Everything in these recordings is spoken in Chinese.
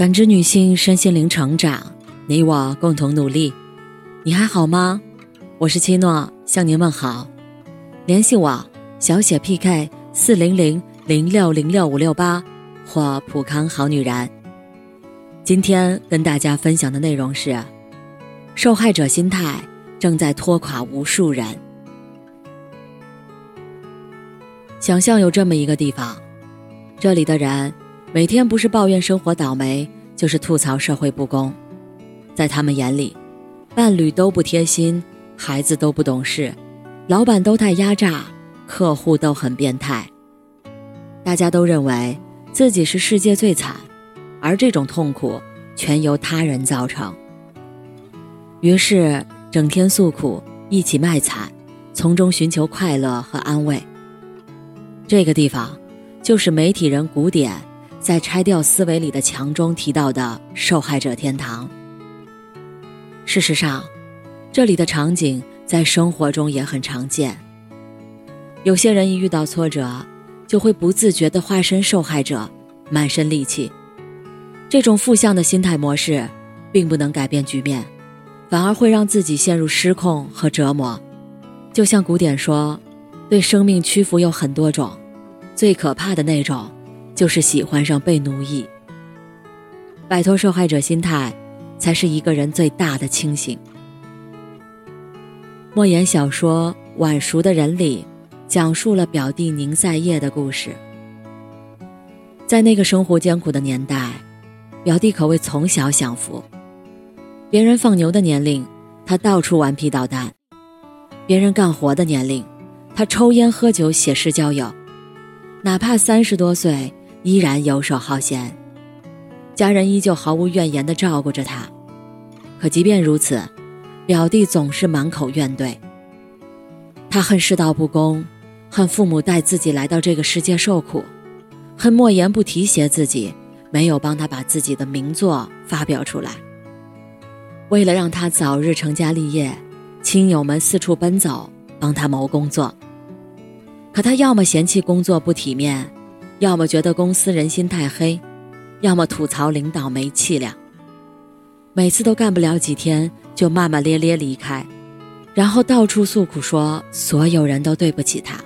感知女性身心灵成长，你我共同努力。你还好吗？我是七诺，向您问好。联系我小写 PK 四零零零六零六五六八或普康好女人。今天跟大家分享的内容是：受害者心态正在拖垮无数人。想象有这么一个地方，这里的人。每天不是抱怨生活倒霉，就是吐槽社会不公，在他们眼里，伴侣都不贴心，孩子都不懂事，老板都太压榨，客户都很变态。大家都认为自己是世界最惨，而这种痛苦全由他人造成。于是整天诉苦，一起卖惨，从中寻求快乐和安慰。这个地方，就是媒体人古典。在拆掉思维里的墙中提到的受害者天堂。事实上，这里的场景在生活中也很常见。有些人一遇到挫折，就会不自觉地化身受害者，满身戾气。这种负向的心态模式，并不能改变局面，反而会让自己陷入失控和折磨。就像古典说，对生命屈服有很多种，最可怕的那种。就是喜欢上被奴役，摆脱受害者心态，才是一个人最大的清醒。莫言小说《晚熟的人》里，讲述了表弟宁赛叶的故事。在那个生活艰苦的年代，表弟可谓从小享福。别人放牛的年龄，他到处顽皮捣蛋；别人干活的年龄，他抽烟喝酒写诗交友。哪怕三十多岁。依然游手好闲，家人依旧毫无怨言地照顾着他。可即便如此，表弟总是满口怨怼。他恨世道不公，恨父母带自己来到这个世界受苦，恨莫言不提携自己，没有帮他把自己的名作发表出来。为了让他早日成家立业，亲友们四处奔走，帮他谋工作。可他要么嫌弃工作不体面。要么觉得公司人心太黑，要么吐槽领导没气量。每次都干不了几天，就骂骂咧咧离开，然后到处诉苦说所有人都对不起他。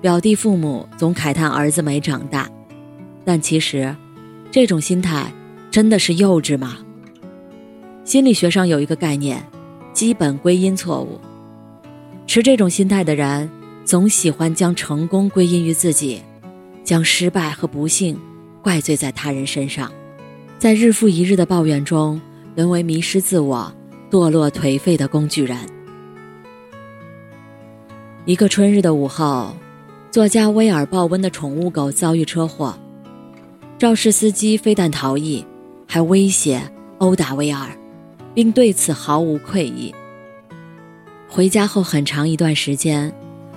表弟父母总慨叹儿子没长大，但其实，这种心态真的是幼稚吗？心理学上有一个概念，基本归因错误。持这种心态的人，总喜欢将成功归因于自己。将失败和不幸怪罪在他人身上，在日复一日的抱怨中，沦为迷失自我、堕落颓废的工具人。一个春日的午后，作家威尔·鲍温的宠物狗遭遇车祸，肇事司机非但逃逸，还威胁殴打威尔，并对此毫无愧意。回家后很长一段时间，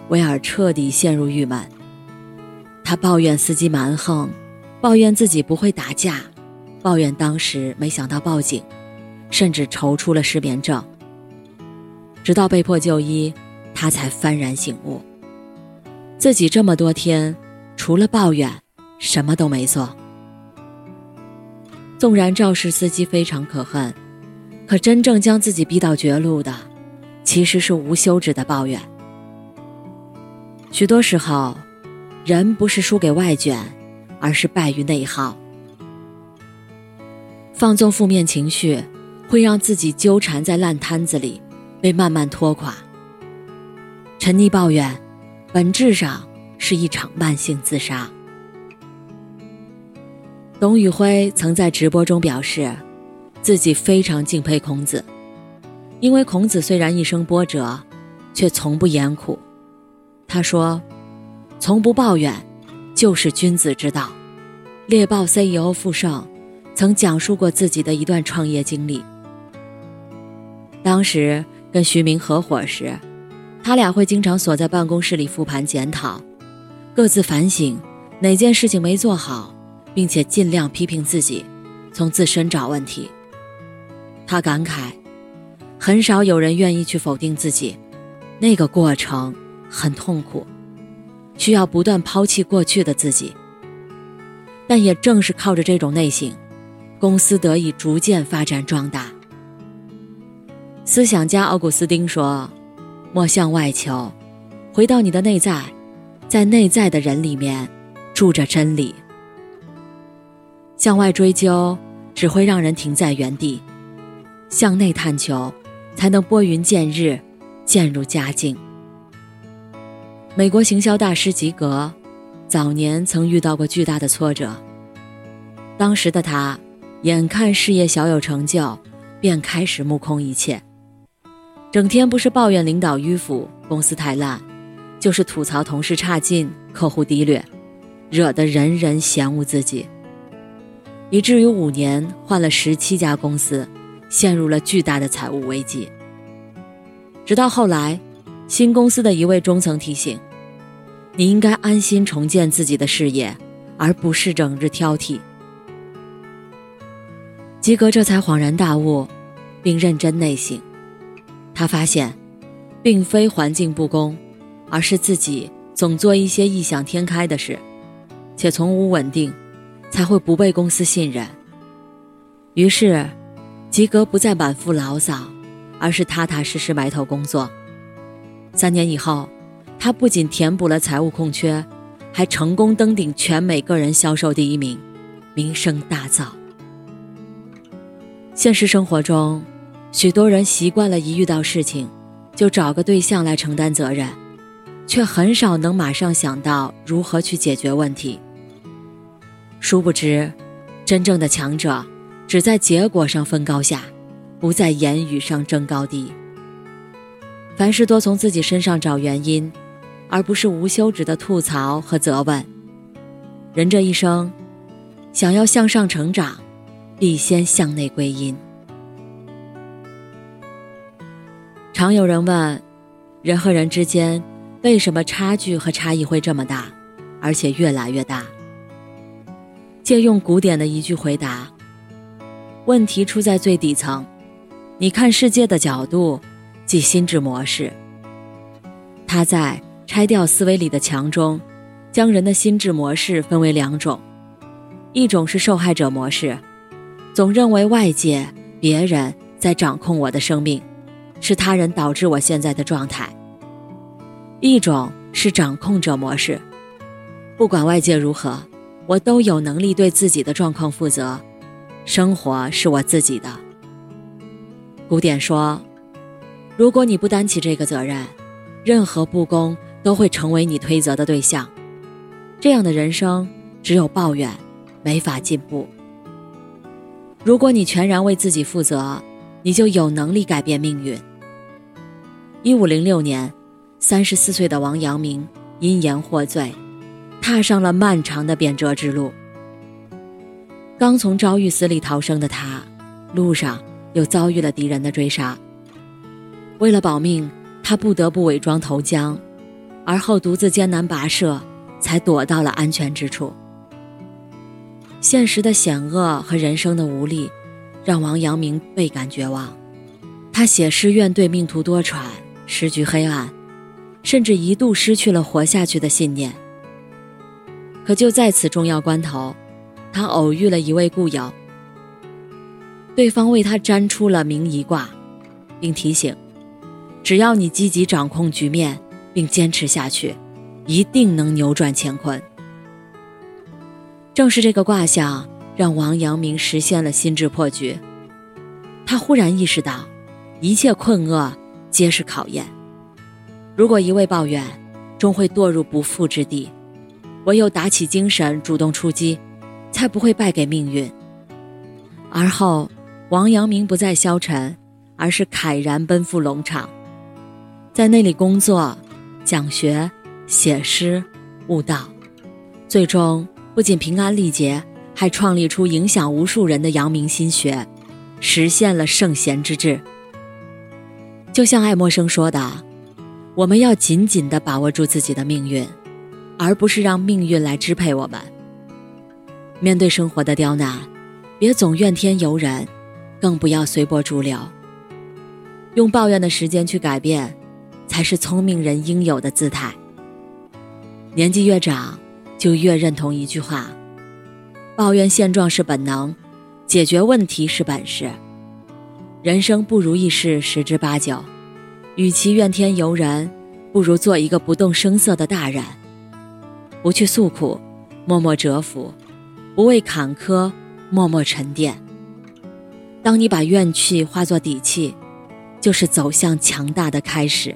威尔彻底陷入郁闷。他抱怨司机蛮横，抱怨自己不会打架，抱怨当时没想到报警，甚至愁出了失眠症。直到被迫就医，他才幡然醒悟，自己这么多天除了抱怨，什么都没做。纵然肇事司机非常可恨，可真正将自己逼到绝路的，其实是无休止的抱怨。许多时候。人不是输给外卷，而是败于内耗。放纵负面情绪，会让自己纠缠在烂摊子里，被慢慢拖垮。沉溺抱怨，本质上是一场慢性自杀。董宇辉曾在直播中表示，自己非常敬佩孔子，因为孔子虽然一生波折，却从不言苦。他说。从不抱怨，就是君子之道。猎豹 CEO 傅盛曾讲述过自己的一段创业经历。当时跟徐明合伙时，他俩会经常锁在办公室里复盘检讨，各自反省哪件事情没做好，并且尽量批评自己，从自身找问题。他感慨，很少有人愿意去否定自己，那个过程很痛苦。需要不断抛弃过去的自己，但也正是靠着这种内省，公司得以逐渐发展壮大。思想家奥古斯丁说：“莫向外求，回到你的内在，在内在的人里面住着真理。向外追究只会让人停在原地，向内探求才能拨云见日，渐入佳境。”美国行销大师吉格早年曾遇到过巨大的挫折，当时的他眼看事业小有成就，便开始目空一切。整天不是抱怨领导迂腐、公司太烂，就是吐槽同事差劲、客户低劣，惹得人人嫌恶自己。以至于五年换了十七家公司，陷入了巨大的财务危机。直到后来，新公司的一位中层提醒：“你应该安心重建自己的事业，而不是整日挑剔。”吉格这才恍然大悟，并认真内省。他发现，并非环境不公，而是自己总做一些异想天开的事，且从无稳定，才会不被公司信任。于是，吉格不再满腹牢骚，而是踏踏实实埋头工作。三年以后，他不仅填补了财务空缺，还成功登顶全美个人销售第一名，名声大噪。现实生活中。许多人习惯了一遇到事情，就找个对象来承担责任，却很少能马上想到如何去解决问题。殊不知，真正的强者只在结果上分高下，不在言语上争高低。凡事多从自己身上找原因，而不是无休止的吐槽和责问。人这一生，想要向上成长，必先向内归因。常有人问，人和人之间为什么差距和差异会这么大，而且越来越大？借用古典的一句回答：问题出在最底层，你看世界的角度，即心智模式。他在拆掉思维里的墙中，将人的心智模式分为两种，一种是受害者模式，总认为外界别人在掌控我的生命。是他人导致我现在的状态。一种是掌控者模式，不管外界如何，我都有能力对自己的状况负责，生活是我自己的。古典说，如果你不担起这个责任，任何不公都会成为你推责的对象，这样的人生只有抱怨，没法进步。如果你全然为自己负责，你就有能力改变命运。一五零六年，三十四岁的王阳明因言获罪，踏上了漫长的贬谪之路。刚从昭狱死里逃生的他，路上又遭遇了敌人的追杀。为了保命，他不得不伪装投江，而后独自艰难跋涉，才躲到了安全之处。现实的险恶和人生的无力，让王阳明倍感绝望。他写诗怨对命途多舛。时局黑暗，甚至一度失去了活下去的信念。可就在此重要关头，他偶遇了一位故友。对方为他占出了明夷卦，并提醒：只要你积极掌控局面，并坚持下去，一定能扭转乾坤。正是这个卦象，让王阳明实现了心智破局。他忽然意识到，一切困厄。皆是考验。如果一味抱怨，终会堕入不复之地；唯有打起精神，主动出击，才不会败给命运。而后，王阳明不再消沉，而是慨然奔赴龙场，在那里工作、讲学、写诗、悟道，最终不仅平安历劫，还创立出影响无数人的阳明心学，实现了圣贤之志。就像爱默生说的：“我们要紧紧地把握住自己的命运，而不是让命运来支配我们。面对生活的刁难，别总怨天尤人，更不要随波逐流。用抱怨的时间去改变，才是聪明人应有的姿态。年纪越长，就越认同一句话：抱怨现状是本能，解决问题是本事。人生不如意事十之八九，与其怨天尤人，不如做一个不动声色的大人，不去诉苦，默默蛰伏，不畏坎坷，默默沉淀。当你把怨气化作底气，就是走向强大的开始。